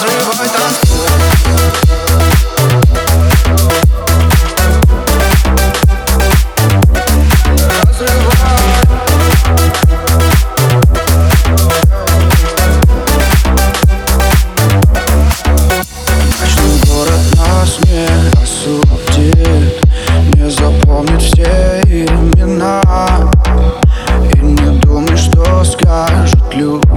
взрывай танцуй запомнит все имена. И не думай, что скажут люди.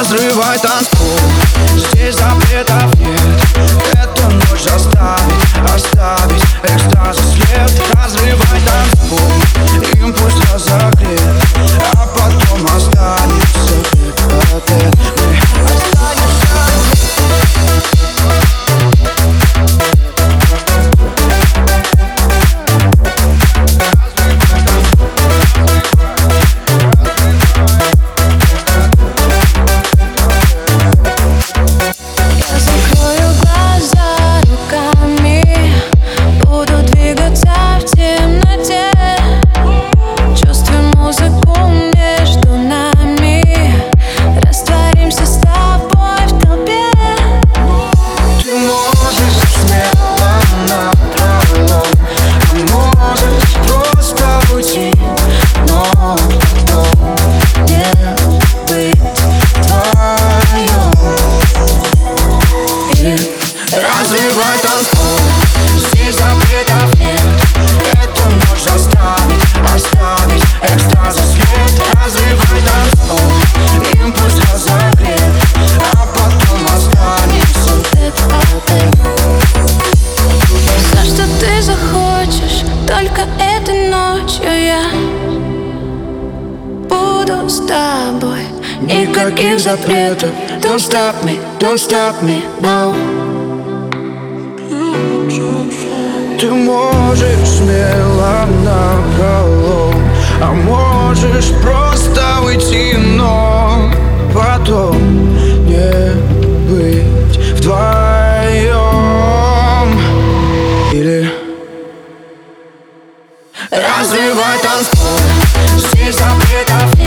Разрывай танцпол. Здесь запретов только этой ночью я буду с тобой. Никаких запретов. Don't stop me, don't stop me, no. Ты можешь смело нам Развивай танцпол Здесь запретов